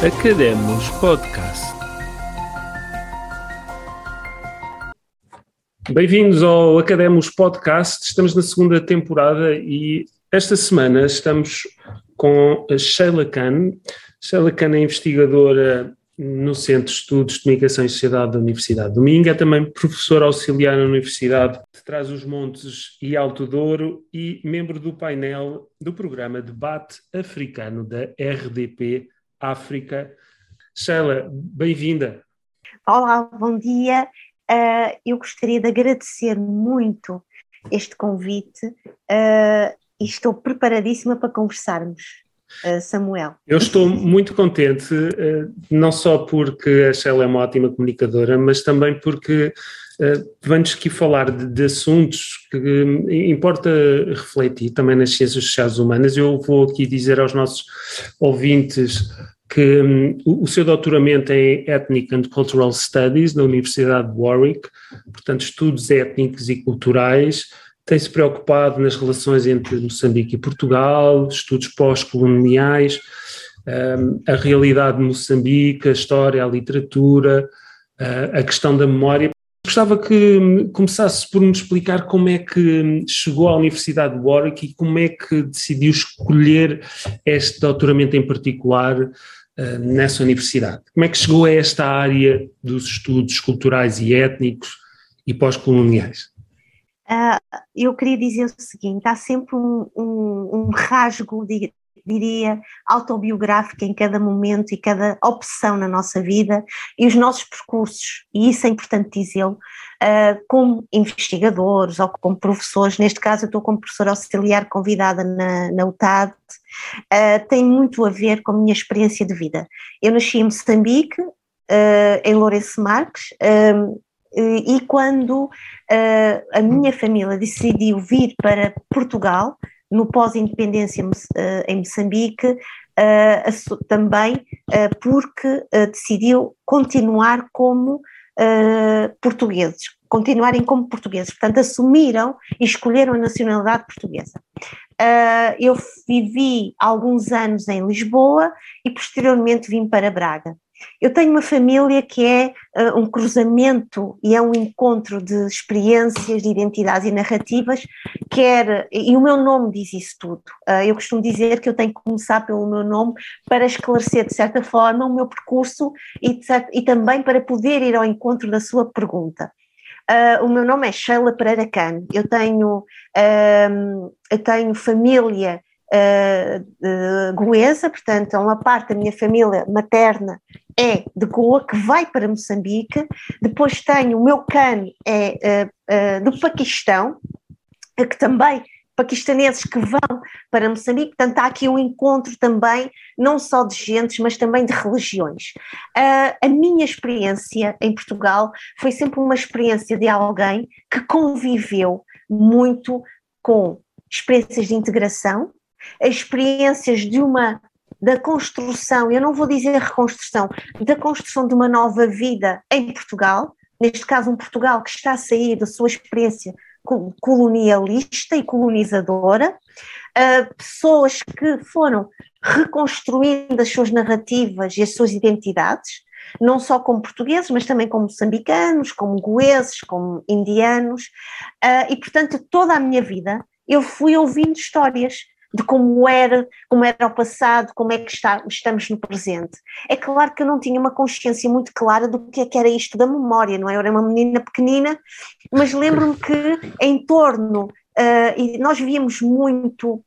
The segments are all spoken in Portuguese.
Academos Podcast. Bem-vindos ao Academos Podcast. Estamos na segunda temporada e esta semana estamos com a Sheila Khan. Sheila Khan é investigadora no Centro de Estudos de Comunicação e Sociedade da Universidade do Minho, é também professora auxiliar na Universidade de Trás-os-Montes e Alto Douro e membro do painel do programa Debate Africano da RDP África. Sheila, bem-vinda. Olá, bom dia. Uh, eu gostaria de agradecer muito este convite uh, e estou preparadíssima para conversarmos. Uh, Samuel. Eu estou muito contente, não só porque a Sheila é uma ótima comunicadora, mas também porque vamos aqui falar de, de, assuntos que importa refletir também nas ciências sociais humanas. Eu vou aqui dizer aos nossos ouvintes que um, o seu doutoramento é Ethnic and Cultural Studies na Universidade de Warwick, portanto, estudos étnicos e culturais, tem-se preocupado nas relações entre Moçambique e Portugal, estudos pós-coloniais, um, a realidade de Moçambique, a história, a literatura, uh, a questão da memória. Gostava que começasse por me explicar como é que hum, chegou à Universidade de Warwick e como é que decidiu escolher este doutoramento em particular eh, nessa universidade. Como é que chegou a esta área dos estudos culturais e étnicos e pós-coloniais? Uh, eu queria dizer o seguinte: há sempre um, um, um rasgo, diria, autobiográfico em cada momento e cada opção na nossa vida e os nossos percursos, e isso é importante dizê-lo, uh, como investigadores ou como professores, neste caso eu estou como professora auxiliar convidada na, na UTAD, uh, tem muito a ver com a minha experiência de vida. Eu nasci em Moçambique, uh, em Lourenço Marques, e quando a minha família decidiu vir para Portugal, no pós-independência em Moçambique, também porque decidiu continuar como portugueses, continuarem como portugueses, portanto assumiram e escolheram a nacionalidade portuguesa. Eu vivi alguns anos em Lisboa e posteriormente vim para Braga. Eu tenho uma família que é uh, um cruzamento e é um encontro de experiências, de identidades e narrativas, quer, e o meu nome diz isso tudo. Uh, eu costumo dizer que eu tenho que começar pelo meu nome para esclarecer, de certa forma, o meu percurso e, e também para poder ir ao encontro da sua pergunta. Uh, o meu nome é Sheila Pereira Cano, eu tenho, eu tenho família uh, goesa, portanto, uma parte da minha família materna é de Goa, que vai para Moçambique. Depois tenho o meu cano é uh, uh, do Paquistão, que também paquistaneses que vão para Moçambique, portanto há aqui um encontro também, não só de gentes, mas também de religiões. Uh, a minha experiência em Portugal foi sempre uma experiência de alguém que conviveu muito com experiências de integração, experiências de uma da construção, eu não vou dizer reconstrução, da construção de uma nova vida em Portugal, neste caso um Portugal que está a sair da sua experiência colonialista e colonizadora, uh, pessoas que foram reconstruindo as suas narrativas e as suas identidades, não só como portugueses, mas também como moçambicanos, como goeses, como indianos, uh, e portanto toda a minha vida eu fui ouvindo histórias, de como era, como era o passado, como é que está, estamos no presente. É claro que eu não tinha uma consciência muito clara do que, é que era isto da memória, não é? Eu era uma menina pequenina, mas lembro-me que em torno, uh, e nós víamos muito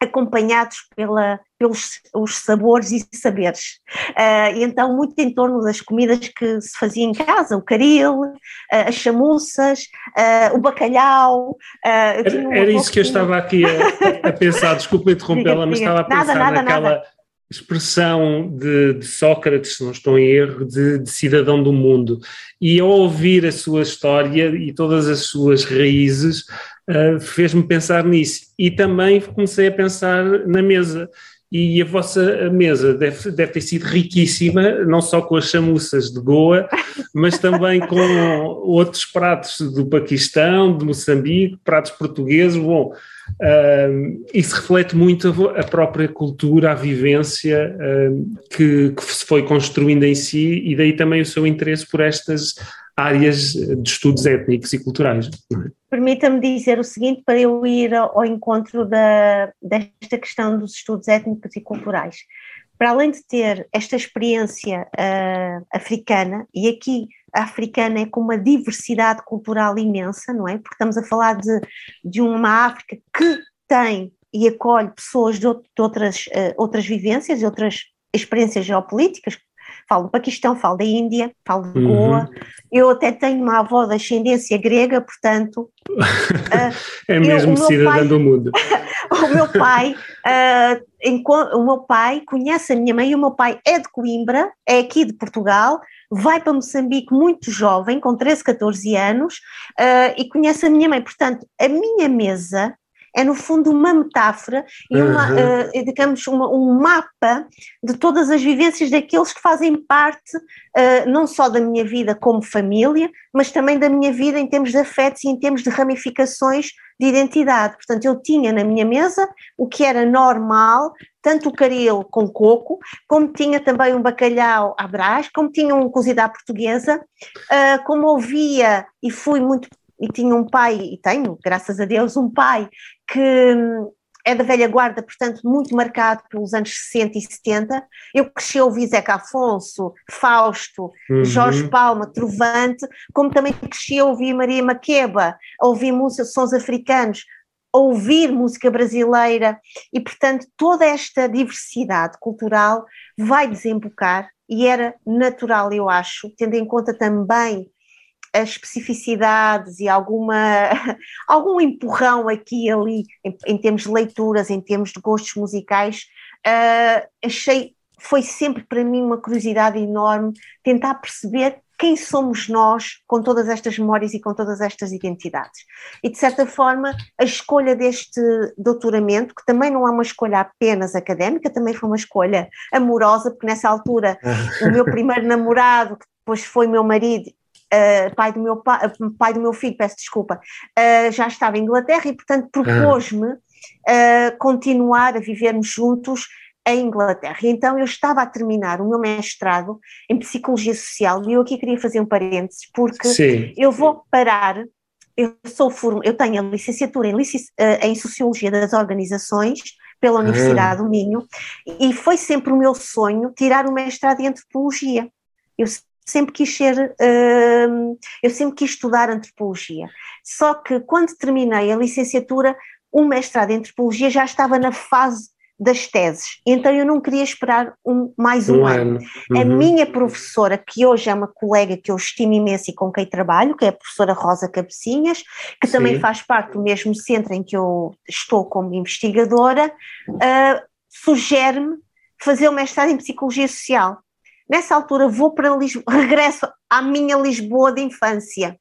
acompanhados pela, pelos os sabores e saberes. Uh, e então, muito em torno das comidas que se fazia em casa, o caril, uh, as chamuças, uh, o bacalhau. era, era isso que eu estava aqui a, a pensar, desculpa interrompê-la, mas estava a pensar nada, nada, naquela nada. expressão de, de, Sócrates, se não estou em erro, de, de cidadão do mundo. E ao ouvir a sua história e todas as suas raízes, uh, fez-me pensar nisso. E também comecei a pensar na mesa. e a vossa mesa deve, deve ter sido riquíssima, não só com as chamuças de Goa, mas também com outros pratos do Paquistão, de Moçambique, pratos portugueses. Bom, uh, isso reflete muito a, a, própria cultura, a vivência uh, que, que se foi construindo em si, e daí também o seu interesse por estas áreas de estudos étnicos e culturais. É? Permita-me dizer o seguinte, para eu ir ao encontro da, desta questão dos estudos étnicos e culturais. Para além de ter esta experiência uh, africana, e aqui a africana é com uma diversidade cultural imensa, não é? Porque estamos a falar de, de uma África que tem e acolhe pessoas de, outras, uh, outras vivências, de outras experiências geopolíticas, falo do Paquistão, falo da Índia, falo de Goa. Uhum. Eu até tenho uma avó de ascendência grega, portanto. Uh, é mesmo eu, cidadã pai, do mundo. o meu pai. Uh, o meu pai conhece a minha mãe e o meu pai é de Coimbra, é aqui de Portugal, vai para Moçambique muito jovem, com 13, 14 anos, uh, e conhece a minha mãe. Portanto, a minha mesa é no fundo uma metáfora e uma, uhum. uh, digamos, uma, um mapa de todas as vivências daqueles que fazem parte uh, não só da minha vida como família, mas também da minha vida em termos de afetos e em termos de ramificações de identidade. Portanto, eu tinha na minha mesa o que era normal, tanto o caril com coco, como tinha também um bacalhau à brás, como tinha um cozido à portuguesa, uh, como ouvia e fui muito e tinha um pai, e tenho, graças a Deus, um pai que hum, é da velha guarda, portanto, muito marcado pelos anos 60 e 70. Eu cresci a ouvir Zeca Afonso, Fausto, uhum. Jorge Palma, Trovante, como também cresci a ouvir Maria Maqueba, a ouvir música, sons africanos, a ouvir música brasileira, e, portanto, toda esta diversidade cultural vai desembocar, e era natural, eu acho, tendo em conta também as especificidades e alguma, algum empurrão aqui e ali em, em, termos de leituras, em termos de gostos musicais, uh, achei, foi sempre para mim uma curiosidade enorme tentar perceber quem somos nós com todas estas memórias e com todas estas identidades. E de certa forma, a escolha deste doutoramento, que também não é uma escolha apenas académica, também foi uma escolha amorosa, porque nessa altura o meu primeiro namorado, que depois foi meu marido, uh, pai, do meu pai, uh, pai do meu filho, peço desculpa, uh, já estava em Inglaterra e, portanto, propôs-me continuar a vivermos juntos em Inglaterra. E então eu estava a terminar o meu mestrado em Psicologia Social e eu aqui queria fazer um parênteses, porque Sim. eu vou parar eu sou eu tenho a licenciatura em, em, Sociologia das Organizações pela Universidade do Minho e foi sempre o meu sonho tirar o mestrado em Antropologia. Eu sempre quis ser, uh, eu sempre quis estudar antropologia. Só que quando terminei a licenciatura, o mestrado em antropologia já estava na fase das teses, então eu não queria esperar um, mais um, um ano. ano. Uhum. A minha professora, que hoje é uma colega que eu estimo imenso e com quem trabalho, que é a professora Rosa Cabecinhas, que Sim. também faz parte do mesmo centro em que eu estou como investigadora, uh, sugere-me fazer o mestrado em Psicologia Social. Nessa altura vou para Lisboa, regresso à minha Lisboa de infância,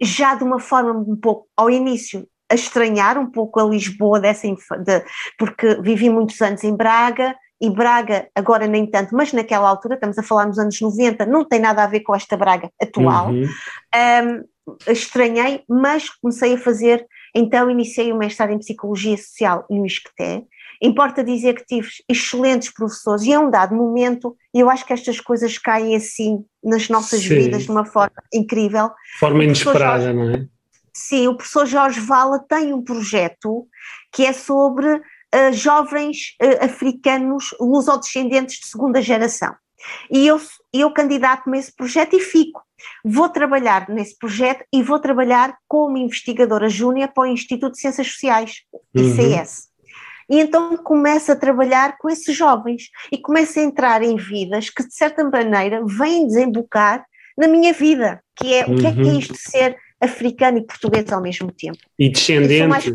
já de uma forma um pouco, ao início, a estranhar um pouco a Lisboa dessa de, porque vivi muitos anos em Braga, e Braga agora nem tanto, mas naquela altura, estamos a falar nos anos 90, não tem nada a ver com esta Braga atual. Uhum. Um, estranhei, mas comecei a fazer, então iniciei o mestrado em Psicologia Social no ISCTE, Importa dizer que tive excelentes professores e a um dado momento, eu acho que estas coisas caem assim nas nossas Sim. vidas de uma forma incrível. Forma inesperada, Jorge, não é? Sim, o professor Jorge Vala tem um projeto que é sobre uh, jovens uh, africanos lusodescendentes de segunda geração. E eu, eu candidato-me a esse projeto e fico. Vou trabalhar nesse projeto e vou trabalhar como investigadora júnior para o Instituto de Ciências Sociais, ICS. Uhum. E então começa a trabalhar com esses jovens e começa a entrar em vidas que, de certa maneira, vêm desembocar na minha vida, que é uhum. o que é que é uhum. isto de ser africano e português ao mesmo tempo. E descendente. Mais...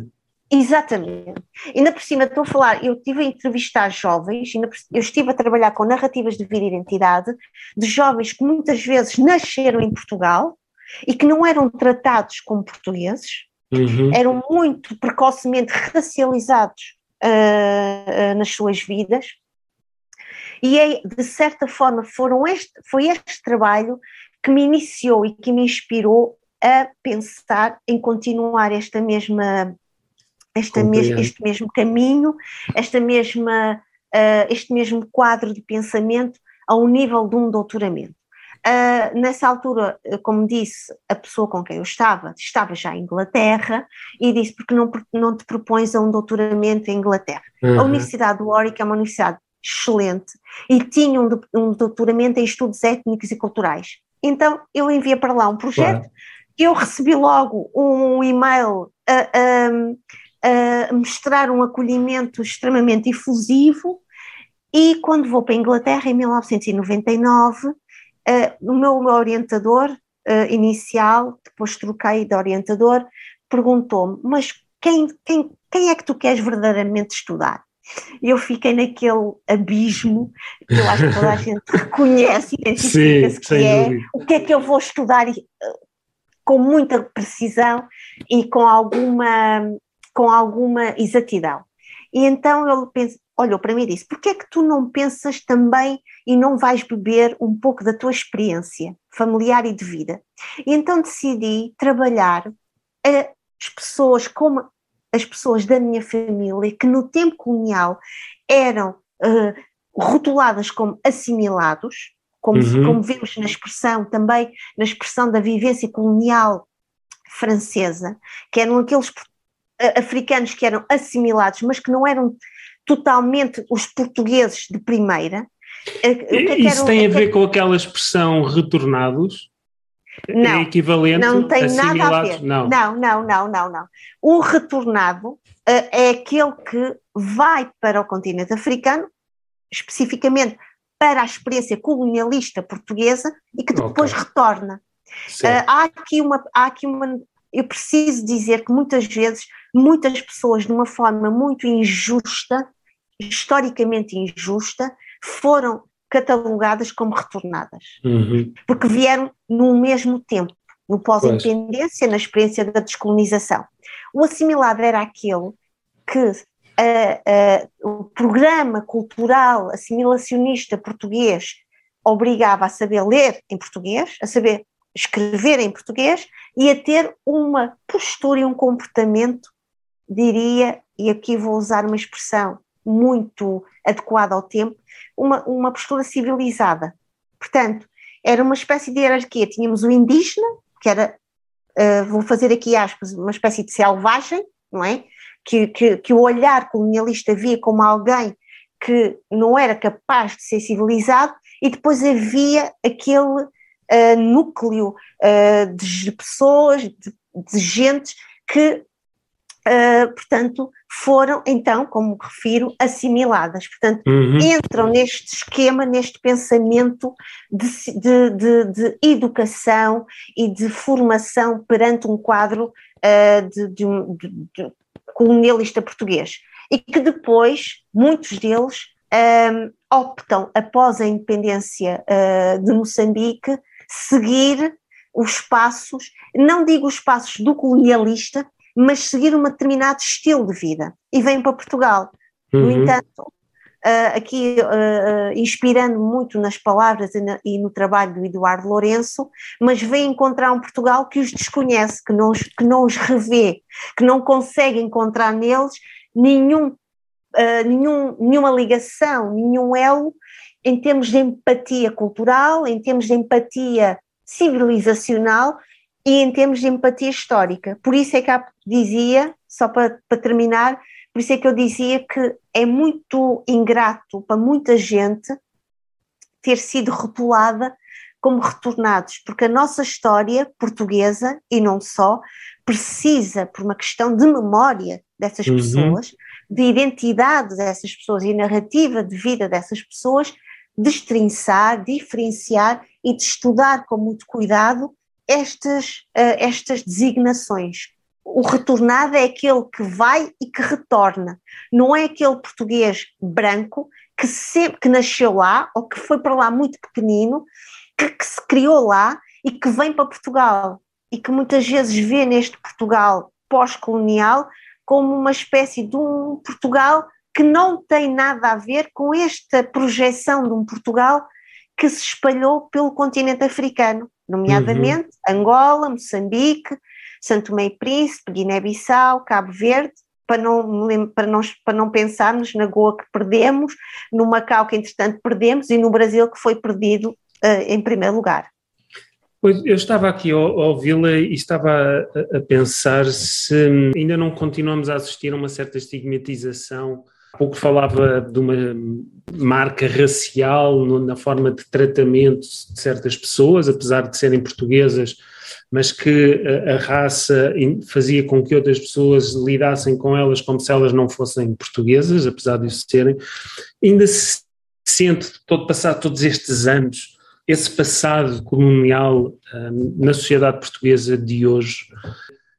Exatamente. Ainda por cima estou a falar, eu estive a entrevistar jovens, eu estive a trabalhar com narrativas de vida e identidade, de jovens que muitas vezes nasceram em Portugal e que não eram tratados como portugueses, uhum. eram muito precocemente racializados uh, nas suas vidas. E é, de certa forma foram este, foi este trabalho que me iniciou e que me inspirou a pensar em continuar esta mesma, esta mes, este mesmo caminho, esta mesma, uh, este mesmo quadro de pensamento ao nível de um doutoramento. Uh, nessa altura, como disse, a pessoa com quem eu estava, estava já em Inglaterra e disse porque não, não te propões a um doutoramento em Inglaterra. Uhum. A Universidade de Warwick é uma universidade excelente e tinha um, um doutoramento em estudos étnicos e culturais. Então eu enviei para lá um projeto, claro. eu recebi logo um e-mail a, a, a mostrar um acolhimento extremamente efusivo e quando vou para a Inglaterra em 1999 Uh, o meu, meu orientador uh, inicial, depois troquei de orientador, perguntou-me: Mas quem, quem, quem é que tu queres verdadeiramente estudar? E eu fiquei naquele abismo que eu acho que toda a gente reconhece, identifica-se que é dúvida. o que é que eu vou estudar com muita precisão e com alguma, com alguma exatidão. E então ele pensa, olhou para mim e disse: Porquê é que tu não pensas também e não vais beber um pouco da tua experiência familiar e de vida? E então decidi trabalhar as pessoas como as pessoas da minha família que no tempo colonial eram uh, rotuladas como assimilados, como, uhum. como vemos na expressão também, na expressão da vivência colonial francesa, que eram aqueles africanos que eram assimilados, mas que não eram totalmente os portugueses de primeira. É Isso tem a ver com aquela expressão retornados? Não, é equivalente não tem nada a ver. Não. não, não, não, não, não. O retornado uh, é aquele que vai para o continente africano, especificamente para a experiência colonialista portuguesa e que depois okay. retorna. Uh, há aqui uma, há aqui uma, eu preciso dizer que muitas vezes muitas pessoas de uma forma muito injusta historicamente injusta, foram catalogadas como retornadas, uhum. porque vieram no mesmo tempo, no pós-independência, na experiência da descolonização. O assimilado era aquele que uh, uh, o programa cultural assimilacionista português obrigava a saber ler em português, a saber escrever em português e a ter uma postura e um comportamento, diria, e aqui vou usar uma expressão muito adequada ao tempo, uma, uma postura civilizada. Portanto, era uma espécie de hierarquia. Tínhamos o indígena, que era, uh, vou fazer aqui aspas, uma espécie de selvagem, não é? Que, que, que o olhar colonialista via como alguém que não era capaz de ser civilizado, e depois havia aquele uh, núcleo uh, de pessoas, de, de gente que uh, portanto, foram então, como refiro, assimiladas. Portanto, uhum. entram neste esquema, neste pensamento de, de, de, de, educação e de formação perante um quadro uh, de, colonialista português. E que depois, muitos deles, um, optam, após a independência uh, de Moçambique, seguir os passos, não digo os passos do colonialista, mas seguir um determinado estilo de vida e vêm para Portugal. Uhum. No entanto, uh, aqui uh, inspirando muito nas palavras e, na, e, no trabalho do Eduardo Lourenço, mas vêm encontrar um Portugal que os desconhece, que não os, que não os revê, que não consegue encontrar neles nenhum, uh, nenhum, nenhuma ligação, nenhum elo em termos de empatia cultural, em termos de empatia civilizacional e em termos de empatia histórica. Por isso é que dizia, só para, para terminar, por isso é que eu dizia que é muito ingrato para muita gente ter sido rotulada como retornados, porque a nossa história portuguesa, e não só, precisa, por uma questão de memória dessas uhum. pessoas, de identidade dessas pessoas e narrativa de vida dessas pessoas, destrinçar, diferenciar e de estudar com muito cuidado estas, uh, estas designações. O retornado é aquele que vai e que retorna, não é aquele português branco que, sempre, que nasceu lá ou que foi para lá muito pequenino, que, que se criou lá e que vem para Portugal e que muitas vezes vê neste Portugal pós-colonial como uma espécie de um Portugal que não tem nada a ver com esta projeção de um Portugal que se espalhou pelo continente africano, nomeadamente uhum. Angola, Moçambique, Santo Tomé e Príncipe, Guiné-Bissau, Cabo Verde, para não, para, não, para não pensarmos na Goa que perdemos, no Macau que entretanto perdemos e no Brasil que foi perdido uh, em primeiro lugar. Pois, eu estava aqui a, ouvi-la e estava a, a, pensar se ainda não continuamos a assistir a uma certa estigmatização. Há pouco falava de uma marca racial na forma de tratamento de certas pessoas, apesar de serem portuguesas, mas que a, a raça fazia com que outras pessoas lidassem com elas como se elas não fossem portuguesas, apesar de isso serem. Ainda se sente, todo passado todos estes anos, esse passado colonial um, na sociedade portuguesa de hoje,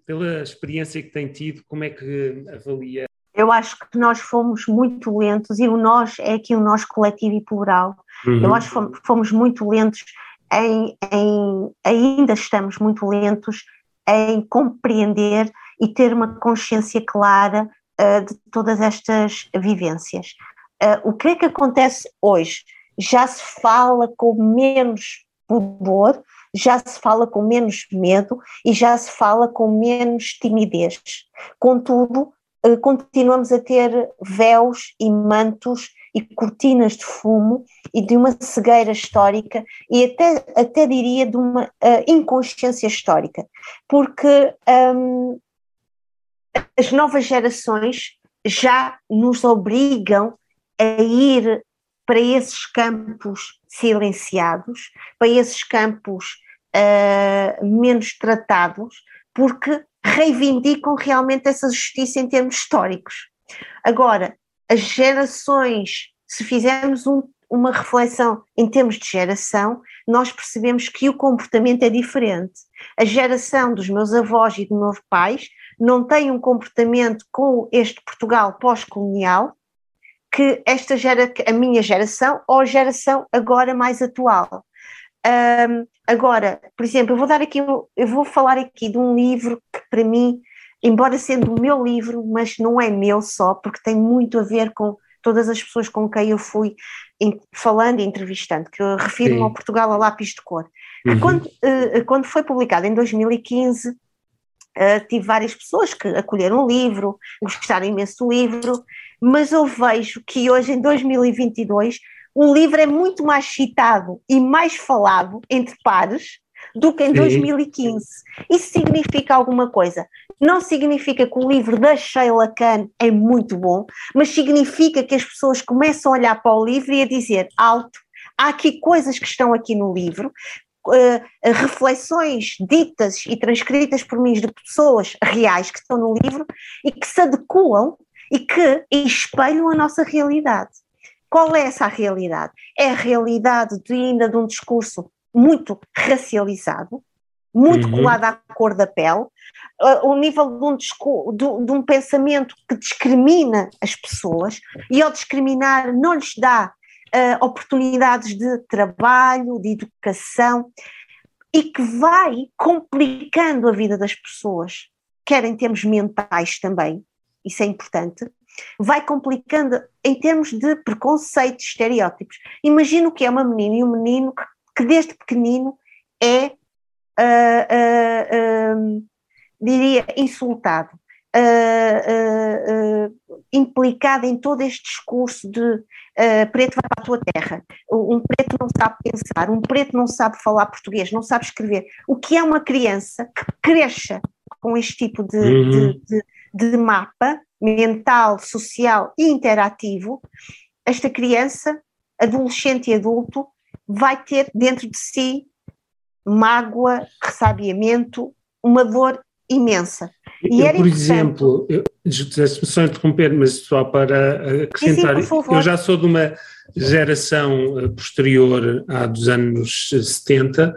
pela experiência que tem tido, como é que avalia? Eu acho que nós fomos muito lentos, e o nós é aqui o nós coletivo e plural. Uhum. Eu acho que fomos, muito lentos em, em, ainda estamos muito lentos em compreender e ter uma consciência clara uh, de todas estas vivências. Uh, o que é que acontece hoje? já se fala com menos pudor, já se fala com menos medo e já se fala com menos timidez. Contudo, continuamos a ter véus e mantos e cortinas de fumo e de uma cegueira histórica e até, até diria de uma uh, inconsciência histórica, porque um, as novas gerações já nos obrigam a ir para esses campos silenciados, para esses campos uh, menos tratados, porque reivindicam realmente essa justiça em termos históricos. Agora, as gerações, se fizermos um, uma reflexão em termos de geração, nós percebemos que o comportamento é diferente. A geração dos meus avós e dos meus pais não tem um comportamento com este Portugal pós-colonial, que esta gera, a minha geração ou a geração agora mais atual. Um, agora, por exemplo, eu vou dar aqui, eu vou falar aqui de um livro que para mim, embora sendo o meu livro, mas não é meu só, porque tem muito a ver com todas as pessoas com quem eu fui falando e entrevistando, que eu refiro-me ao Portugal a lápis de cor. Uhum. Quando, uh, quando foi publicado em 2015, Uh, tive várias pessoas que acolheram o livro, gostaram imenso do livro, mas eu vejo que hoje, em 2022, o livro é muito mais citado e mais falado entre pares do que em Sim. 2015. Isso significa alguma coisa. Não significa que o livro da Sheila Khan é muito bom, mas significa que as pessoas começam a olhar para o livro e a dizer alto, há aqui coisas que estão aqui no livro, uh, reflexões ditas e transcritas por mim de pessoas reais que estão no livro e que se adequam e que espelham a nossa realidade. Qual é essa realidade? É a realidade de, ainda de um discurso muito racializado, muito uhum. colado à cor da pele, uh, o nível de um, de, de um pensamento que discrimina as pessoas e ao discriminar não lhes dá uh, oportunidades de trabalho, de educação e que vai complicando a vida das pessoas, quer em termos mentais também, isso é importante, vai complicando em termos de preconceitos, estereótipos. Imagina o que é uma menina e um menino que, que desde pequenino é, uh, uh, uh, diria, insultado, implicado em todo este discurso de preto vai para a tua terra, um preto não sabe pensar, um preto não sabe falar português, não sabe escrever. O que é uma criança que cresça com este tipo de, uhum. de, de de mapa mental, social e interativo, esta criança, adolescente e adulto, vai ter dentro de si mágoa, ressabiamento, uma dor imensa. E eu, por exemplo, eu, só interromper, mas só para acrescentar, sim, sim, eu já sou de uma geração eh, posterior à dos anos 70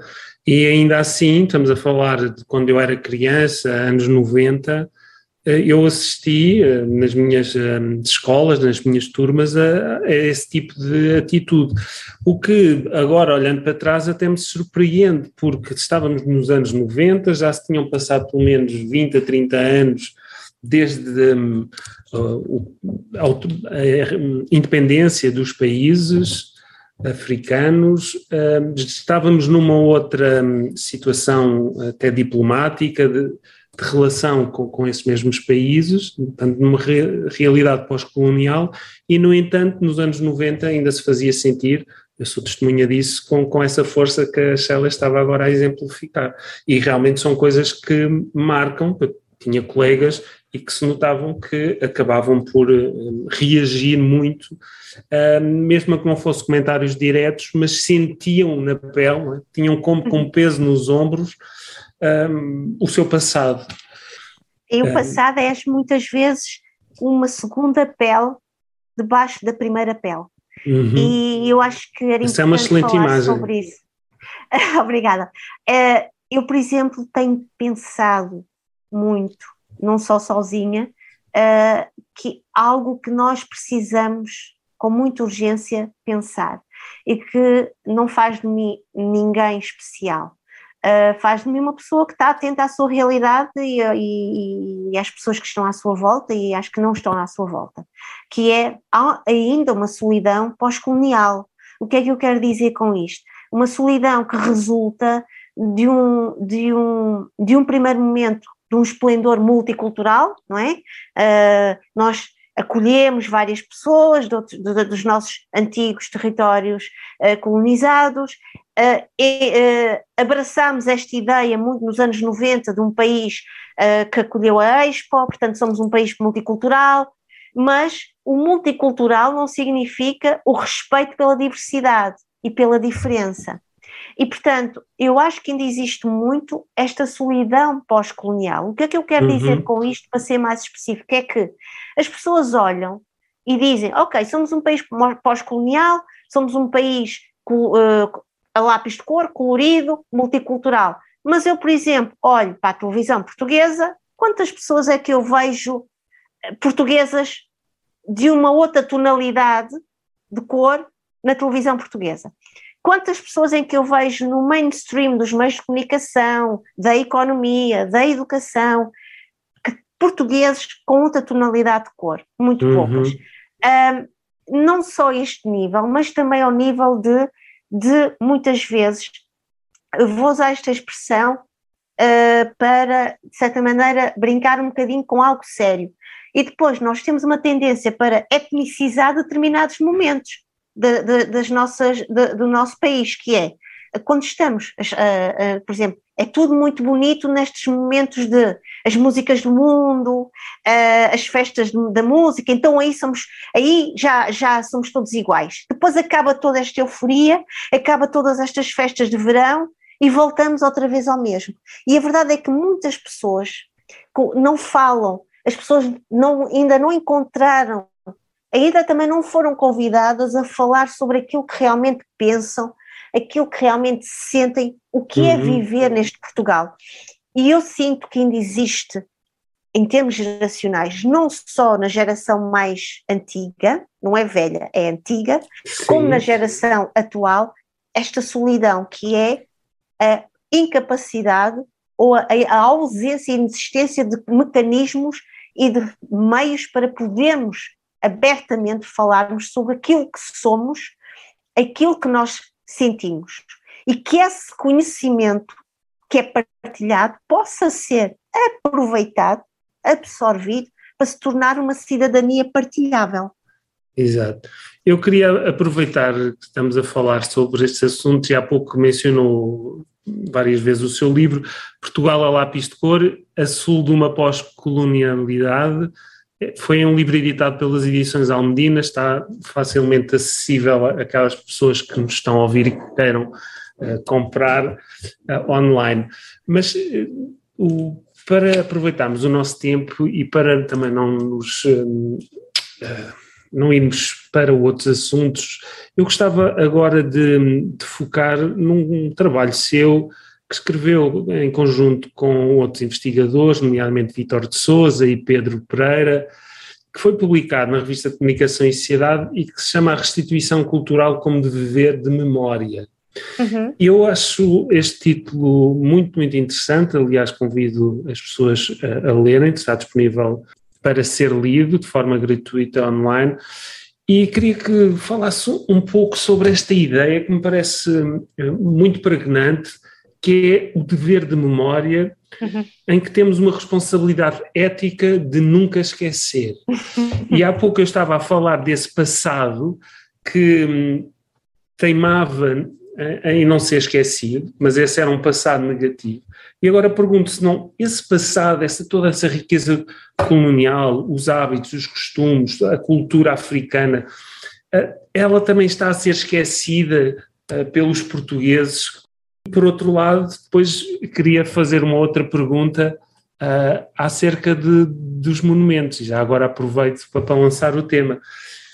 e ainda assim, estamos a falar de quando eu era criança, anos 90, eh, eu assisti eh, nas minhas eh, escolas, nas minhas turmas, a, a, esse tipo de atitude. O que agora, olhando para trás, até me surpreende, porque estávamos nos anos 90, já se tinham passado pelo menos 20 a 30 anos desde um, a, a, independência dos países africanos, estávamos numa outra situação até diplomática de, de relação com, com, esses mesmos países, portanto, numa re, realidade pós-colonial, e, no entanto, nos anos 90 ainda se fazia sentir eu sou testemunha disso com, com essa força que a Sheila estava agora a exemplificar. E realmente são coisas que marcam, tinha colegas e que se notavam que acabavam por uh, reagir muito, uh, mesmo que não fossem comentários diretos, mas sentiam na pele, né? tinham como com peso nos ombros um, o seu passado. E o passado é muitas vezes uma segunda pele debaixo da primeira pele. Uhum. E eu acho que era Essa importante é uma falar imagem. sobre isso. Obrigada. Uh, eu, por exemplo, tenho pensado muito, não só sozinha, uh, que algo que nós precisamos com muita urgência pensar e que não faz de mim ninguém especial. Uh, faz de mim uma pessoa que está atenta à sua realidade e, e, e, às pessoas que estão à sua volta e às que não estão à sua volta, que é ainda uma solidão pós-colonial. O que é que eu quero dizer com isto? Uma solidão que resulta de um, de um, de um primeiro momento de um esplendor multicultural, não é? Uh, nós acolhemos várias pessoas dos nossos antigos territórios uh, colonizados, uh, e, uh, abraçámos esta ideia muito nos anos 90 de um país que acolheu a Expo, portanto somos um país multicultural, mas o multicultural não significa o respeito pela diversidade e pela diferença. E, portanto, eu acho que ainda existe muito esta solidão pós-colonial. O que é que eu quero uhum. dizer com isto, para ser mais específico? É que as pessoas olham e dizem: Ok, somos um país pós-colonial, somos um país uh, a lápis de cor, colorido, multicultural. Mas eu, por exemplo, olho para a televisão portuguesa, quantas pessoas é que eu vejo eh, portuguesas de uma outra tonalidade de cor na televisão portuguesa? Quantas pessoas em que eu vejo no mainstream dos meios de comunicação, da economia, da educação, que, portugueses com outra tonalidade de cor? Muito uhum. poucas. Um, não só este nível, mas também ao nível de, de muitas vezes, vou usar esta expressão uh, para, de certa maneira, brincar um bocadinho com algo sério. E depois nós temos uma tendência para etnicizar determinados momentos de, de, das nossas, de, do nosso país, que é quando estamos, uh, uh, por exemplo, é tudo muito bonito nestes momentos de as músicas do mundo, uh, as festas da música, então aí somos, aí já, já somos todos iguais. Depois acaba toda esta euforia, acaba todas estas festas de verão e voltamos outra vez ao mesmo. E a verdade é que muitas pessoas não falam, as pessoas não, ainda não encontraram ainda também não foram convidadas a falar sobre aquilo que realmente pensam, aquilo que realmente sentem, o que é uhum. é viver neste Portugal. E eu sinto que ainda existe, em termos geracionais, não só na geração mais antiga, não é velha, é antiga, Sim. como na geração atual, esta solidão que é a incapacidade ou a, a ausência e inexistência de mecanismos e de meios para podermos abertamente falarmos sobre aquilo que somos, aquilo que nós sentimos e que esse conhecimento que é partilhado possa ser aproveitado, absorvido para se tornar uma cidadania partilhável. Exato. Eu queria aproveitar que estamos a falar sobre estes assuntos e há pouco mencionou várias vezes o seu livro Portugal a lápis de cor, a sul de uma pós-colonialidade, foi um livro editado pelas edições Almedina, está facilmente acessível àquelas pessoas que nos estão a ouvir e que queiram uh, comprar uh, online. Mas uh, o, para aproveitarmos o nosso tempo e para também não nos não irmos para outros assuntos, eu gostava agora de, de focar num trabalho seu que escreveu em conjunto com outros investigadores, nomeadamente Vítor de Souza e Pedro Pereira, que foi publicado na revista de Comunicação e Sociedade e que se chama A Restituição Cultural como Dever de Memória. Uhum. Eu acho este título muito, muito interessante. Aliás, convido as pessoas a, a lerem, está disponível para ser lido de forma gratuita online. E queria que falasse um pouco sobre esta ideia que me parece eh, muito pregnante, que é o dever de memória, uhum. em que temos uma responsabilidade ética de nunca esquecer. e há pouco eu estava a falar desse passado que hum, teimava em não ser esquecido, mas esse era um passado negativo. E agora pergunto se não esse passado, essa, toda essa riqueza colonial, os hábitos, os costumes, a cultura africana, eh, ela também está a ser esquecida eh, pelos portugueses. Por outro lado, depois queria fazer uma outra pergunta uh, acerca de, dos monumentos, já agora aproveito para, para lançar o tema.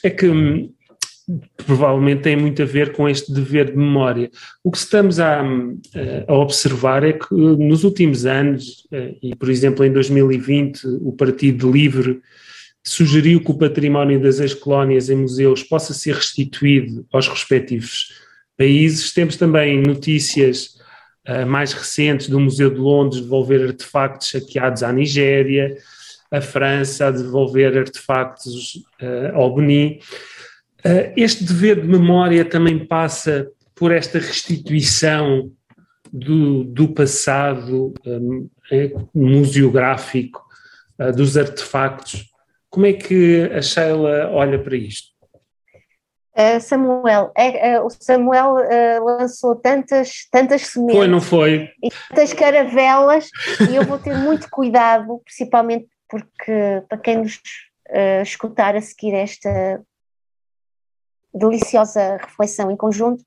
É que hum, provavelmente tem muito a ver com este dever de memória. O que estamos a, a observar é que nos últimos anos, eh, e por exemplo em 2020, o Partido Livre sugeriu que o património das ex-colónias em museus possa ser restituído aos respectivos países. Temos também notícias uh, mais recentes do Museu de Londres devolver artefactos saqueados à Nigéria, a França a devolver artefactos uh, ao Benin. Uh, este dever de memória também passa por esta restituição do, do passado um, museográfico, uh, dos artefactos. Como é que a Sheila olha para isto? Uh, Samuel, é, o Samuel lançou tantas, tantas sementes. Foi, não foi? E tantas caravelas, e eu vou ter muito cuidado, principalmente porque para quem nos escutar a seguir esta deliciosa reflexão em conjunto,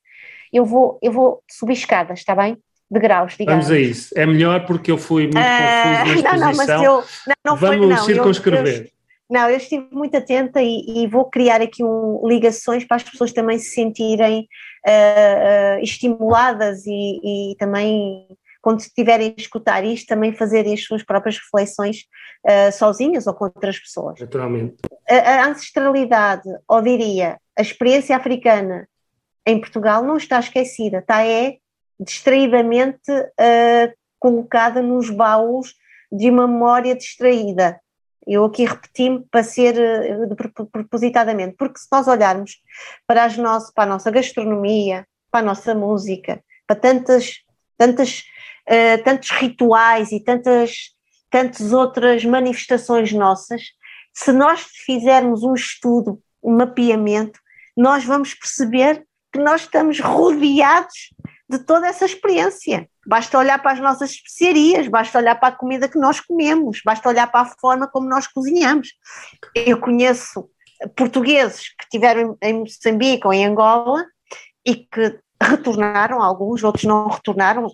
eu vou, eu vou subir escadas, está bem? De graus, digamos. Vamos a isso. É melhor porque eu fui muito uh, confuso na exposição. Não, não, mas eu, não, não Vamos foi, não, circunscrever. Eu, eu, não, eu estive muito atenta e, e, vou criar aqui um, ligações para as pessoas também se sentirem uh, uh, estimuladas e, e, também, quando estiverem a escutar isto, também fazerem as suas próprias reflexões uh, sozinhas ou com outras pessoas. Naturalmente. A, a ancestralidade, ou diria, a experiência africana em Portugal não está esquecida, está é distraidamente colocada nos baús de uma memória distraída. Eu aqui repeti-me para ser uh, propositadamente, porque se nós olharmos para, as nosso, para a nossa gastronomia, para a nossa música, para tantas, tantas, uh, tantos rituais e tantas, tantas outras manifestações nossas, se nós fizermos um estudo, um mapeamento, nós vamos perceber que nós estamos rodeados de toda essa experiência. Basta olhar para as nossas especiarias, basta olhar para a comida que nós comemos, basta olhar para a forma como nós cozinhamos. Eu conheço portugueses que estiveram em Moçambique ou em Angola e que retornaram, alguns, outros não retornaram,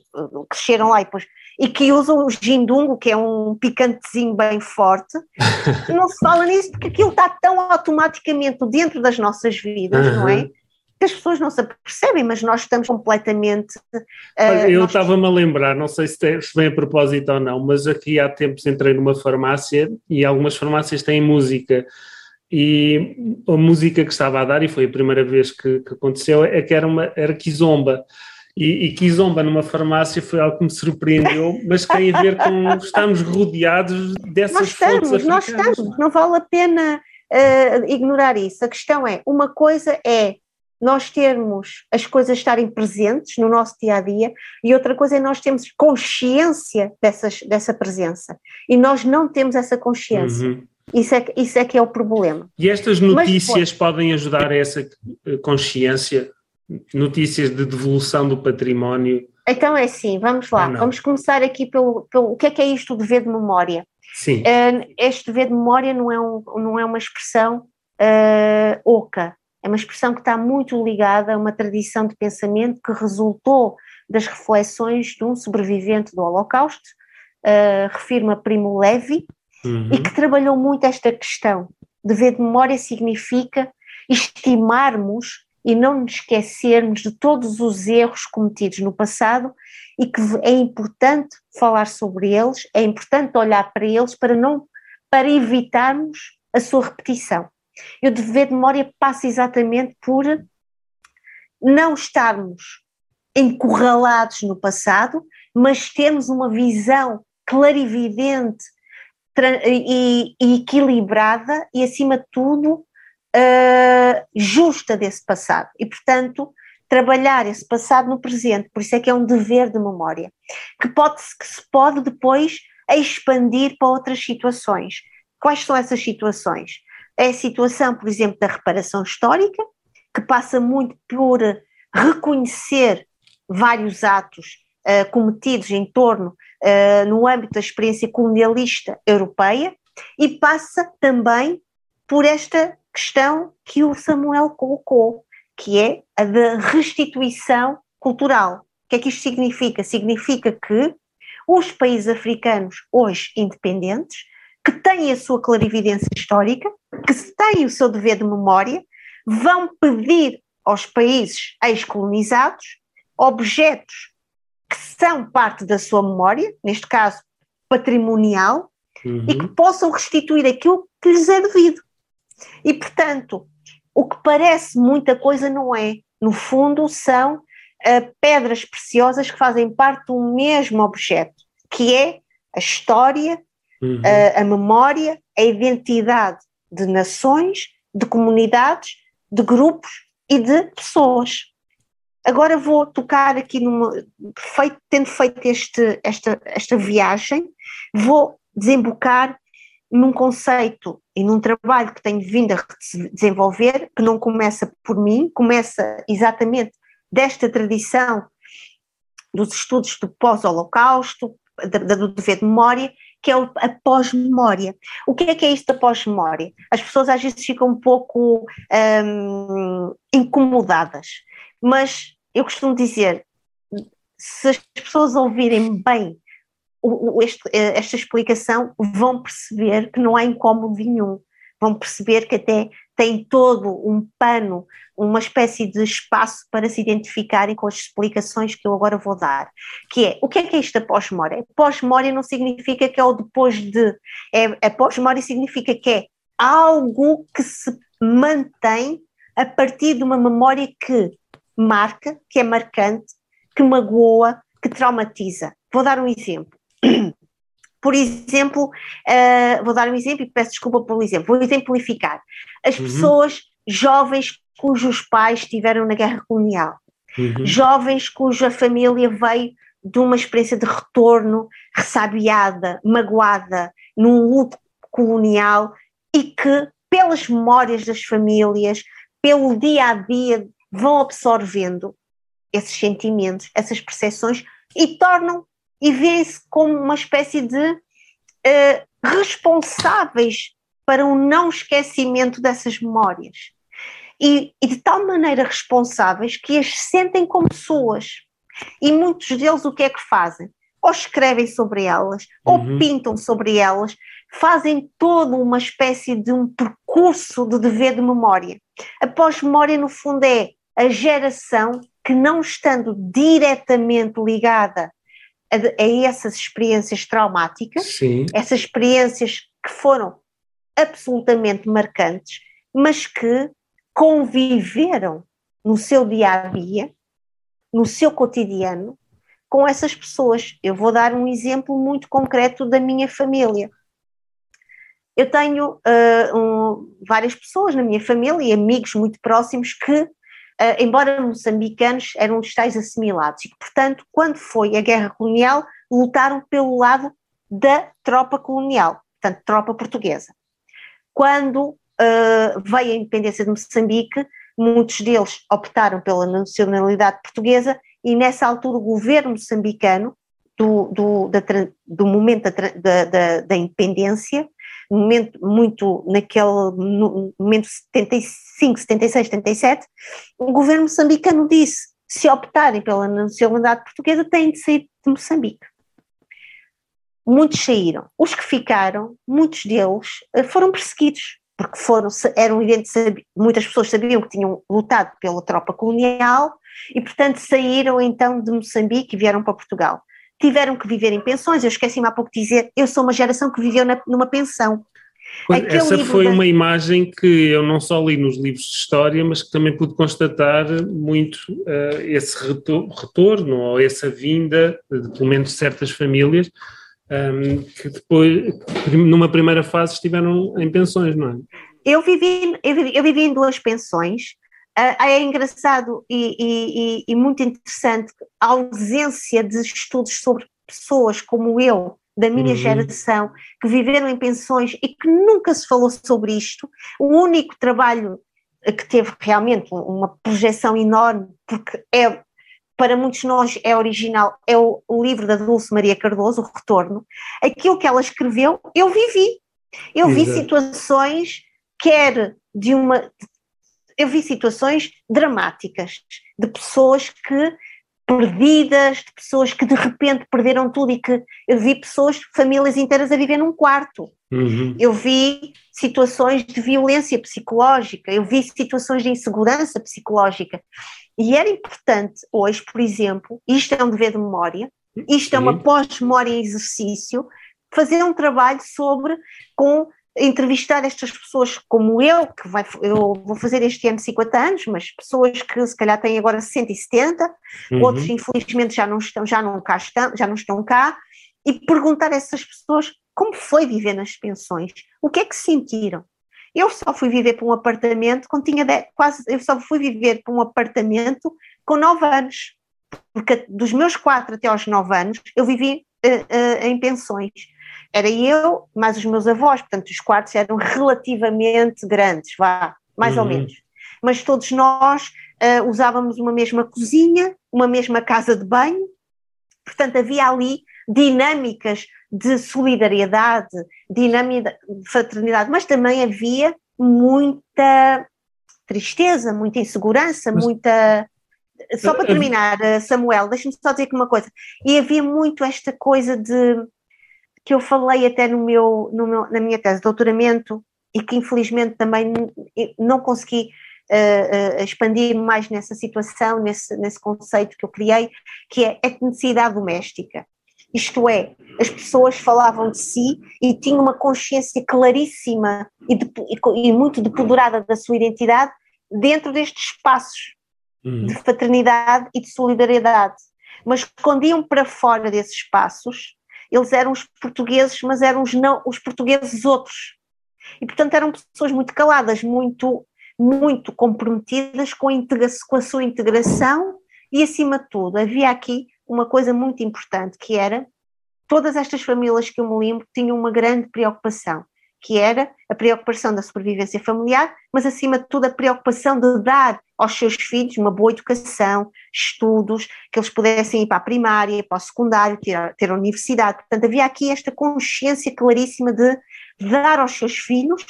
cresceram lá e depois e que usam o gindungo, que é um picantezinho bem forte. não se fala nisso porque aquilo está tão automaticamente dentro das nossas vidas, uhum. não é? Que as pessoas não se apercebem, mas nós estamos completamente. Uh, eu estava-me nós... a lembrar, não sei se, tem, se vem a propósito ou não, mas aqui há tempos entrei numa farmácia e algumas farmácias têm música e a música que estava a dar, e foi a primeira vez que, que aconteceu, é que era uma era Kizomba. E, e Kizomba numa farmácia foi algo que me surpreendeu, mas tem a ver com estamos rodeados dessas nós estamos, Nós estamos, não vale a pena uh, ignorar isso. A questão é, uma coisa é nós termos as coisas estarem presentes no nosso dia a dia e outra coisa é nós termos consciência dessas, dessa presença. E nós não temos essa consciência. Uhum. Isso é, isso é que é o problema. E estas notícias podem ajudar a essa eh, consciência? Notícias de devolução do património? Então é assim, vamos lá. Vamos começar aqui pelo, pelo. O que é que é isto o dever de memória? Sim. Uh, este dever de memória não é, um, não é uma expressão uh, oca. É uma expressão que está muito ligada a uma tradição de pensamento que resultou das reflexões de um sobrevivente do Holocausto, uh, refirma Primo Levi, uhum. e que trabalhou muito esta questão. Dever de memória significa estimarmos e não nos esquecermos de todos os erros cometidos no passado e que é importante falar sobre eles, é importante olhar para eles para não para evitarmos a sua repetição. E o dever de memória passa exatamente por não estarmos encurralados no passado, mas termos uma visão clarividente e, e equilibrada e, acima de tudo, uh, justa desse passado. E, portanto, trabalhar esse passado no presente, por isso é que é um dever de memória, que, pode, que se pode depois expandir para outras situações. Quais são essas situações? É a situação, por exemplo, da reparação histórica, que passa muito por reconhecer vários atos uh, cometidos em torno, uh, no âmbito da experiência colonialista europeia, e passa também por esta questão que o Samuel colocou, que é a da restituição cultural. O que é que isto significa? Significa que os países africanos, hoje independentes, que têm a sua clarividência histórica, que têm o seu dever de memória, vão pedir aos países ex-colonizados objetos que são parte da sua memória, neste caso patrimonial, uhum. e que possam restituir aquilo que lhes é devido. E, portanto, o que parece muita coisa não é. No fundo, são uh, pedras preciosas que fazem parte do mesmo objeto, que é a história, uhum. uh, a memória, a identidade de nações, de comunidades, de grupos e de pessoas. Agora vou tocar aqui numa. Feito, tendo feito este, esta, esta viagem, vou desembocar num conceito e num trabalho que tenho vindo a desenvolver, que não começa por mim, começa exatamente desta tradição dos estudos do pós-holocausto, do dever de memória, que é a pós-memória. O que é que é isto da pós-memória? As pessoas às vezes ficam um pouco hum, incomodadas, mas eu costumo dizer, se as pessoas ouvirem bem este, eh, esta explicação, vão perceber que não há incómodo nenhum, vão perceber que até tem todo um pano, uma espécie de espaço para se identificarem com as explicações que eu agora vou dar, que é, o que é que é isto da pós-memória? Pós-memória não significa que é o depois de, é, a pós-memória significa que é algo que se mantém a partir de uma memória que marca, que é marcante, que magoa, que traumatiza. Vou dar um exemplo. Por exemplo, uh, vou dar um exemplo e peço desculpa pelo exemplo, vou exemplificar. As uhum. pessoas jovens cujos pais estiveram na guerra colonial, uhum. jovens cuja família veio de uma experiência de retorno ressabiada, magoada, num luto colonial e que, pelas memórias das famílias, pelo dia a dia, vão absorvendo esses sentimentos, essas percepções e tornam e vêem-se como uma espécie de uh, responsáveis para o não esquecimento dessas memórias. E, e, de tal maneira responsáveis que as sentem como suas. E muitos deles o que é que fazem? Ou escrevem sobre elas, uhum. ou pintam sobre elas, fazem toda uma espécie de um percurso de dever de memória. A pós-memória, no fundo, é a geração que, não estando diretamente ligada a, a essas experiências traumáticas, Sim. essas experiências que foram absolutamente marcantes, mas que conviveram no seu dia a dia, no seu cotidiano, com essas pessoas. Eu vou dar um exemplo muito concreto da minha família. Eu tenho uh, um, várias pessoas na minha família e amigos muito próximos que Uh, embora moçambicanos eram tais assimilados e portanto, quando foi a guerra colonial, lutaram pelo lado da tropa colonial, portanto, tropa portuguesa. Quando uh, veio a independência de Moçambique, muitos deles optaram pela nacionalidade portuguesa e nessa altura o governo moçambicano, do, do, da, do momento da, da, da independência, momento muito naquele momento 75, 76, 77, o governo moçambicano disse: se optarem pela nacionalidade portuguesa, têm de sair de Moçambique. Muitos saíram. Os que ficaram, muitos deles eh, foram perseguidos, porque foram, eram muitas pessoas sabiam que tinham lutado pela tropa colonial e, portanto, saíram então de Moçambique e vieram para Portugal tiveram que viver em pensões. Eu esqueci-me há pouco de dizer, eu sou uma geração que viveu na, numa pensão. essa foi da... uma imagem que eu não só li nos livros de história, mas que também pude constatar muito uh, esse retorno ou essa vinda, de, pelo menos certas famílias, um, ehm, que depois, numa primeira fase, estiveram em pensões, não é? Eu vivi, eu vivi, eu vivi em duas pensões. Uh, é engraçado e, e, e, muito interessante a ausência de estudos sobre pessoas como eu, da minha uhum. geração, que viveram em pensões e que nunca se falou sobre isto. O único trabalho que teve realmente uma projeção enorme, porque é para muitos de nós é original, é o, o, livro da Dulce Maria Cardoso, O Retorno. Aquilo que ela escreveu, eu vivi. Eu Exato. vi situações, quer de uma. Eu vi situações dramáticas de pessoas que perdidas, de pessoas que de repente perderam tudo e que eu vi pessoas, famílias inteiras a viver num quarto. Uhum. Eu vi situações de violência psicológica, eu vi situações de insegurança psicológica. E era importante hoje, por exemplo, isto é um dever de memória, isto é uma pós-memória em exercício, fazer um trabalho sobre com entrevistar estas pessoas como eu, que vai, eu vou fazer este ano 50 anos, mas pessoas que se calhar têm agora 60 e 70, uhum. outros infelizmente já não estão, já não cá estão, já não estão cá, e perguntar a essas pessoas como foi viver nas pensões, o que é que sentiram. Eu só fui viver para um apartamento quando tinha quase, eu só fui viver para um apartamento com 9 anos, porque dos meus 4 até aos 9 anos eu vivi uh, uh, em pensões era eu, mais os meus avós, portanto os quartos eram relativamente grandes, vá, mais uhum. ou menos. Mas todos nós uh, usávamos uma mesma cozinha, uma mesma casa de banho, portanto havia ali dinâmicas de solidariedade, dinâmica de fraternidade, mas também havia muita tristeza, muita insegurança, mas... muita. Só para terminar, eh, Samuel, deixa-me só dizer aqui uma coisa. E havia muito esta coisa de que eu falei até no meu, no meu, na minha tese de doutoramento e que infelizmente também não consegui uh, uh, expandir mais nessa situação, nesse, nesse conceito que eu criei, que é etnicidade doméstica. Isto é, as pessoas falavam de si e tinham uma consciência claríssima e, de, e, e muito depurada da sua identidade dentro destes espaços uhum. de fraternidade e de solidariedade. Mas quando iam para fora desses espaços, eles eram os portugueses, mas eram os, não, os portugueses outros. E, portanto, eram pessoas muito caladas, muito, muito comprometidas com a, com a sua integração e, acima de tudo, havia aqui uma coisa muito importante, que era todas estas famílias que eu me lembro tinham uma grande preocupação, que era a preocupação da sobrevivência familiar, mas acima de tudo a preocupação de dar aos seus filhos uma boa educação, estudos, que eles pudessem ir para a primária, para o secundário, ter, ter a universidade. Portanto, havia aqui esta consciência claríssima de dar aos seus filhos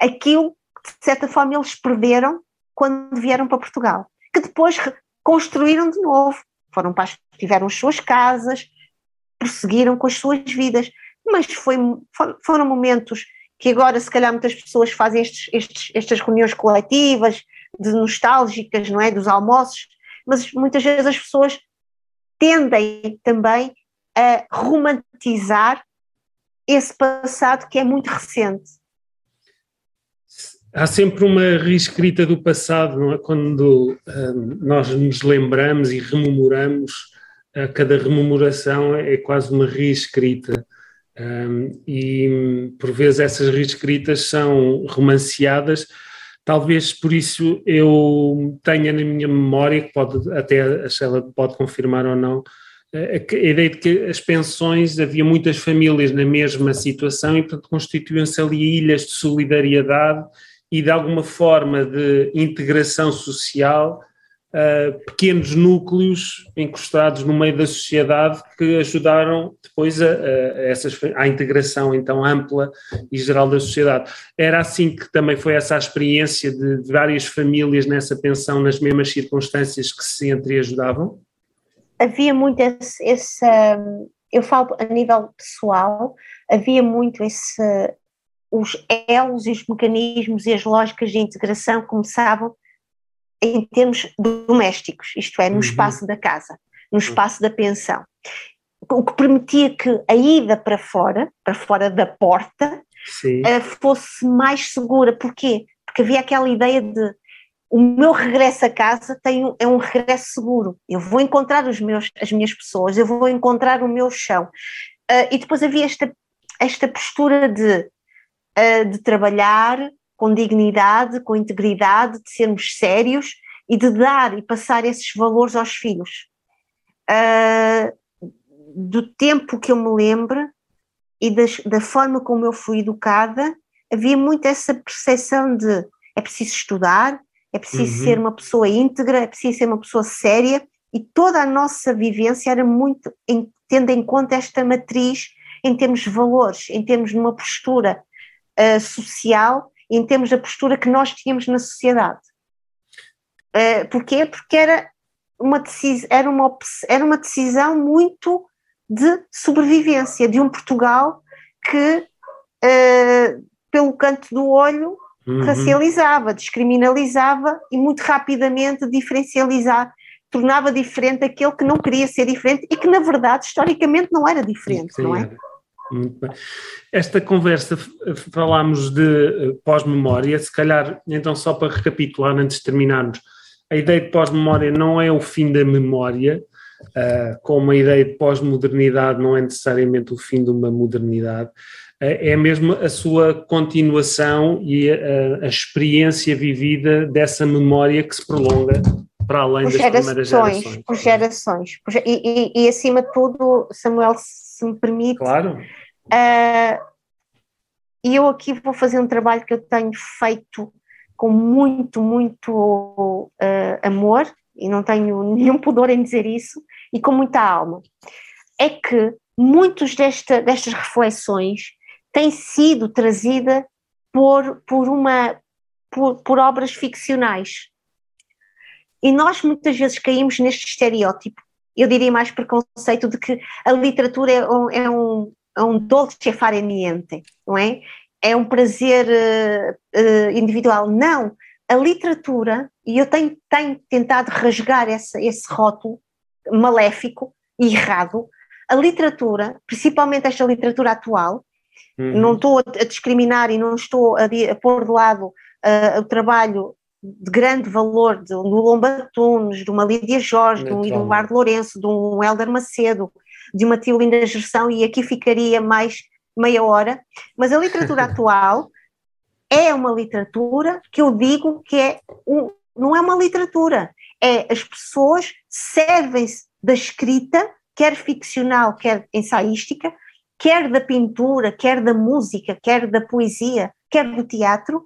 aquilo que, de certa forma, eles perderam quando vieram para Portugal, que depois construíram de novo, foram para, tiveram as suas casas, prosseguiram com as suas vidas, mas foi, foram momentos que agora se calhar muitas pessoas fazem estes, estes, estas reuniões coletivas, de nostálgicas, não é, dos almoços, mas muitas vezes as pessoas tendem também a romantizar esse passado que é muito recente. Há sempre uma reescrita do passado, não é? Quando hum, nós nos lembramos e rememoramos, cada rememoração é quase uma reescrita. Um, e por vezes essas reescritas são romanceadas, talvez por isso eu tenha na minha memória, que pode até a Sheila pode confirmar ou não, a, ideia de que as pensões, havia muitas famílias na mesma situação e portanto constituíam-se ali ilhas de solidariedade e de alguma forma de integração social uh, pequenos núcleos encostados no meio da sociedade que ajudaram depois a, a, essas, à integração então ampla e geral da sociedade. Era assim que também foi essa a experiência de, de várias famílias nessa pensão nas mesmas circunstâncias que se entreajudavam? Havia muito esse, esse eu falo a nível pessoal, havia muito esse, os elos e os mecanismos e as lógicas de integração começavam em termos domésticos, isto é, no uhum. espaço da casa, no uhum. espaço da pensão. O que permitia que a ida para fora, para fora da porta, uh, fosse mais segura. Porquê? Porque havia aquela ideia de o meu regresso a casa tem, é um regresso seguro. Eu vou encontrar os meus, as minhas pessoas, eu vou encontrar o meu chão. Uh, e depois havia esta, esta postura de, uh, de trabalhar com dignidade, com integridade, de sermos sérios e de dar e passar esses valores aos filhos. Uh, do tempo que eu me lembro e das, da forma como eu fui educada, havia muito essa percepção de é preciso estudar, é preciso uhum. ser uma pessoa íntegra, é preciso ser uma pessoa séria e toda a nossa vivência era muito em, tendo em conta esta matriz em termos de valores, em termos de uma postura uh, social, em termos da postura que nós tínhamos na sociedade. Uh, porquê? Porque era uma, decis, era, uma, era uma decisão muito de sobrevivência de um Portugal que, uh, pelo canto do olho, uhum. racializava, descriminalizava e muito rapidamente diferencializar, tornava diferente aquele que não queria ser diferente e que, na verdade, historicamente não era diferente, Sim, não é? Muito bem. Esta conversa falámos de eh, pós-memória, se calhar, então, só para recapitular antes de terminarmos, a ideia de pós-memória não é o fim da memória, uh, como a ideia de pós-modernidade não é necessariamente o fim de uma modernidade, é mesmo a sua continuação e a, a, experiência vivida dessa memória que se prolonga para além por das gerações, primeiras gerações. Por gerações. E, e, e, acima de tudo, Samuel, se me permite. Claro. Uh, eu aqui vou fazer um trabalho que eu tenho feito com muito, muito uh, amor, e não tenho nenhum pudor em dizer isso, e com muita alma. É que muitos desta, destas reflexões tem sido trazida por, por, uma, por, por obras ficcionais. E nós muitas vezes caímos neste estereótipo, eu diria mais preconceito de que a literatura é um, é um, um dolce fare niente, não é? É um prazer uh, uh, individual. Não, a literatura, e eu tenho, tenho tentado rasgar essa, esse rótulo maléfico e errado, a literatura, principalmente esta literatura atual, Uhum. Não estou a discriminar e não estou a, a pôr de lado uh, o trabalho de grande valor de, do Lomba Tunes, de uma Lídia Jorge, de um Eduardo Lourenço, de um Helder Macedo, de uma Tiolinda Gerção, e aqui ficaria mais meia hora, mas a literatura atual é uma literatura que eu digo que é um, não é uma literatura, é as pessoas servem-se da escrita, quer ficcional, quer ensaística, quer da pintura, quer da música, quer da poesia, quer do teatro,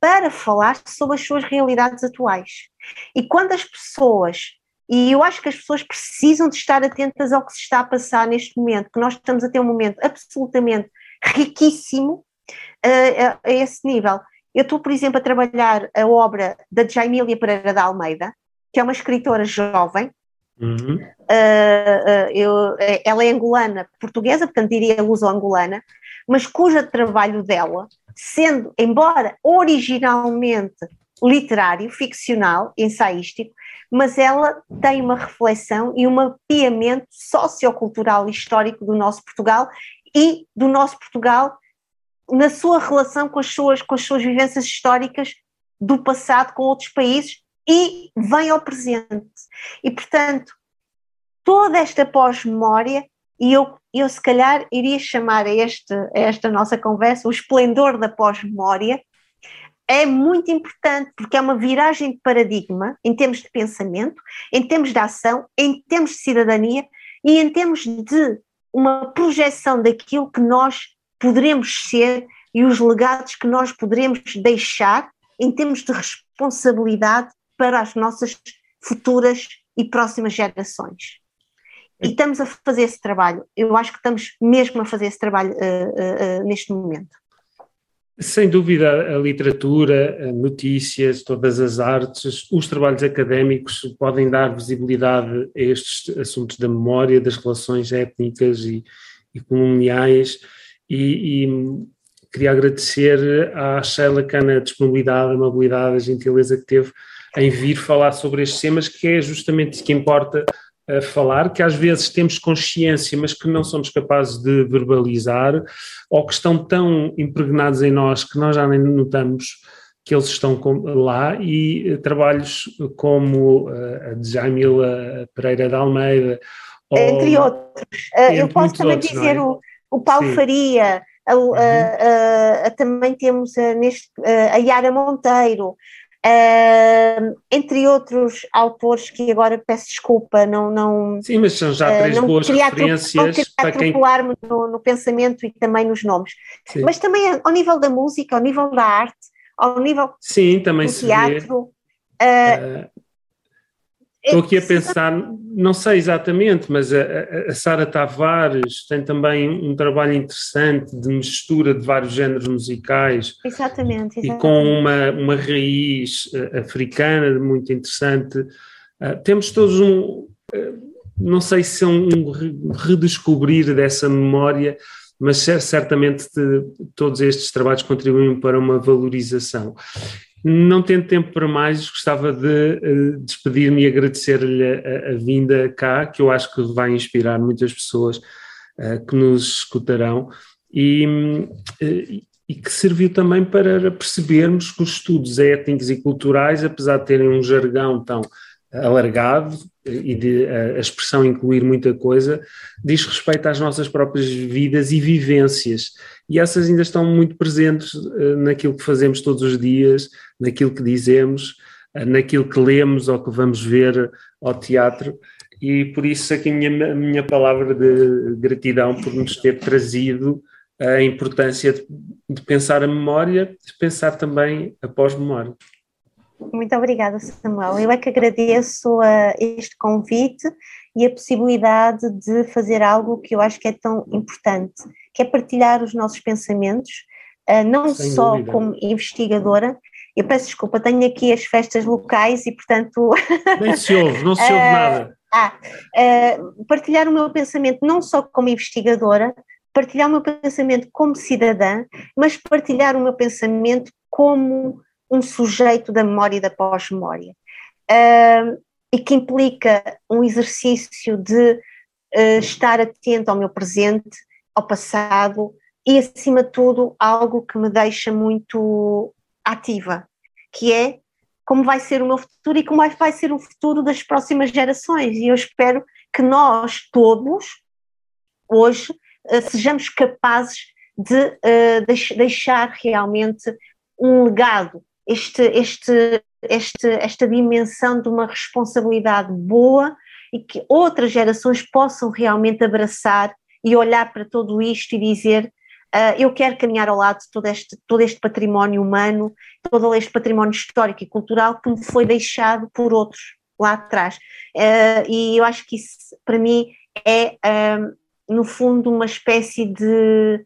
para falar sobre as suas realidades atuais. E quando as pessoas, e eu acho que as pessoas precisam de estar atentas ao que se está a passar neste momento, que nós estamos a ter um momento absolutamente riquíssimo uh, a, a, esse nível. Eu estou, por exemplo, a trabalhar a obra da Jaimília Pereira da Almeida, que é uma escritora jovem, Uhum. Uh, uh, eu, ela é angolana portuguesa, portanto diria luso-angolana, mas cujo trabalho dela, sendo, embora originalmente literário, ficcional, ensaístico, mas ela tem uma reflexão e um mapeamento sociocultural e histórico do nosso Portugal e do nosso Portugal na sua relação com as suas, com as suas vivências históricas do passado com outros países e vem ao presente. E, portanto, toda esta pós-memória, e eu, eu se calhar iria chamar este, a esta nossa conversa o esplendor da pós-memória, é muito importante porque é uma viragem de paradigma em termos de pensamento, em termos de ação, em termos de cidadania e em termos de uma projeção daquilo que nós poderemos ser e os legados que nós poderemos deixar em termos de responsabilidade para as nossas futuras e próximas gerações. E estamos a fazer esse trabalho. Eu acho que estamos mesmo a fazer esse trabalho uh, uh, uh, neste momento. Sem dúvida, a literatura, a notícias, todas as artes, os trabalhos académicos podem dar visibilidade a estes assuntos da memória, das relações étnicas e, e coloniais. E, e, queria agradecer à Sheila Cana a disponibilidade, a amabilidade, a gentileza que teve em vir falar sobre estes temas, que é justamente isso que importa a falar, que às vezes temos consciência, mas que não somos capazes de verbalizar, ou que estão tão impregnados em nós que nós já nem notamos que eles estão lá e trabalhos como a de Jamila Pereira de Almeida. Entre ou, outros. Entre Eu posso também outros, dizer é? o, o Paulo Sim. Faria, a, uhum. a, a, também temos neste, a Yara Monteiro, Uh, entre outros autores que agora peço desculpa, não. não Sim, mas são já três uh, boas referências para quem. me no, no, pensamento e também nos nomes. Sim. Mas também ao nível da música, ao nível da arte, ao nível Sim, também do teatro. Uh, Estou aqui a pensar, não sei exatamente, mas a, a Sara Tavares tem também um trabalho interessante de mistura de vários géneros musicais. Exatamente. exatamente. E com uma, uma raiz uh, africana muito interessante. Uh, temos todos um, uh, não sei se é um redescobrir dessa memória, mas certamente todos estes trabalhos contribuem para uma valorização. Não tendo tempo para mais, gostava de uh, despedir-me e agradecer-lhe a, a, vinda cá, que eu acho que vai inspirar muitas pessoas uh, que nos escutarão e, uh, e que serviu também para percebermos que os estudos étnicos e culturais, apesar de terem um jargão tão alargado e de a expressão incluir muita coisa, diz respeito às nossas próprias vidas e vivências. E essas ainda estão muito presentes naquilo que fazemos todos os dias, naquilo que dizemos, uh, naquilo que lemos ou que vamos ver ao teatro. E por isso aqui a minha, a minha palavra de gratidão por nos ter trazido a importância de, de pensar a memória, de pensar também a pós-memória. Muito obrigada, Samuel. Eu é que agradeço uh, este convite e a possibilidade de fazer algo que eu acho que é tão importante, que é partilhar os nossos pensamentos, uh, não Sem só dúvida. como investigadora. Eu peço desculpa, tenho aqui as festas locais e, portanto. Nem se ouve, não se ouve nada. Ah, partilhar o meu pensamento não só como investigadora, partilhar o meu pensamento como cidadã, mas partilhar o meu pensamento como um sujeito da memória e da pós-memória. Uh, e que implica um exercício de uh, estar atento ao meu presente, ao passado e, acima de tudo, algo que me deixa muito ativa, que é como vai ser o meu futuro e como vai ser o futuro das próximas gerações. E eu espero que nós todos, hoje, uh, sejamos capazes de uh, deixar realmente um legado este, este, este, esta dimensão de uma responsabilidade boa e que outras gerações possam realmente abraçar e olhar para tudo isto e dizer uh, eu quero caminhar ao lado de todo este, todo este património humano, todo este património histórico e cultural que me foi deixado por outros lá atrás. Uh, e eu acho que isso, para mim, é, uh, no fundo, uma espécie de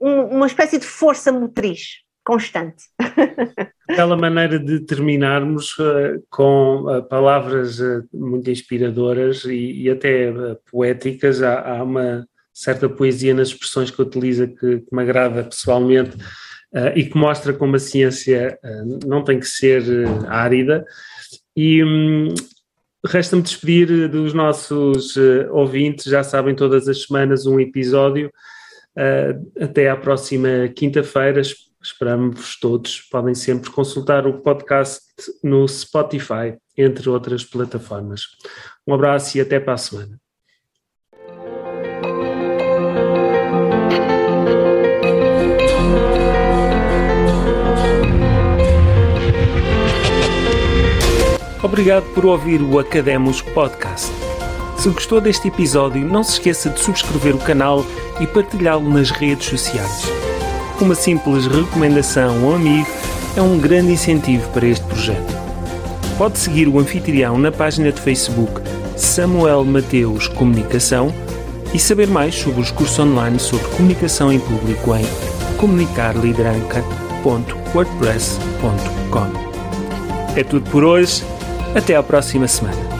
uma espécie de força motriz constante. Aquela maneira de terminarmos uh, com uh, palavras uh, muito inspiradoras e, e até poéticas, há, há, uma certa poesia nas expressões que utiliza que, que me agrada pessoalmente e que mostra como a ciência não tem que ser árida. E um, resta-me despedir dos nossos ouvintes, já sabem, todas as semanas um episódio Uh, até à próxima quinta-feira. Esperamos todos. Podem sempre consultar o podcast no Spotify, entre outras plataformas. Um abraço e até para a semana. Obrigado por ouvir o Academos Podcast. Se gostou deste episódio, não se esqueça de subscrever o canal e partilhá-lo nas redes sociais. Uma simples recomendação a um amigo é um grande incentivo para este projeto. Pode seguir o anfitrião na página de Facebook Samuel Mateus Comunicação e saber mais sobre os cursos online sobre comunicação em público em comunicarlideranca.wordpress.com. É tudo por hoje. Até à próxima semana.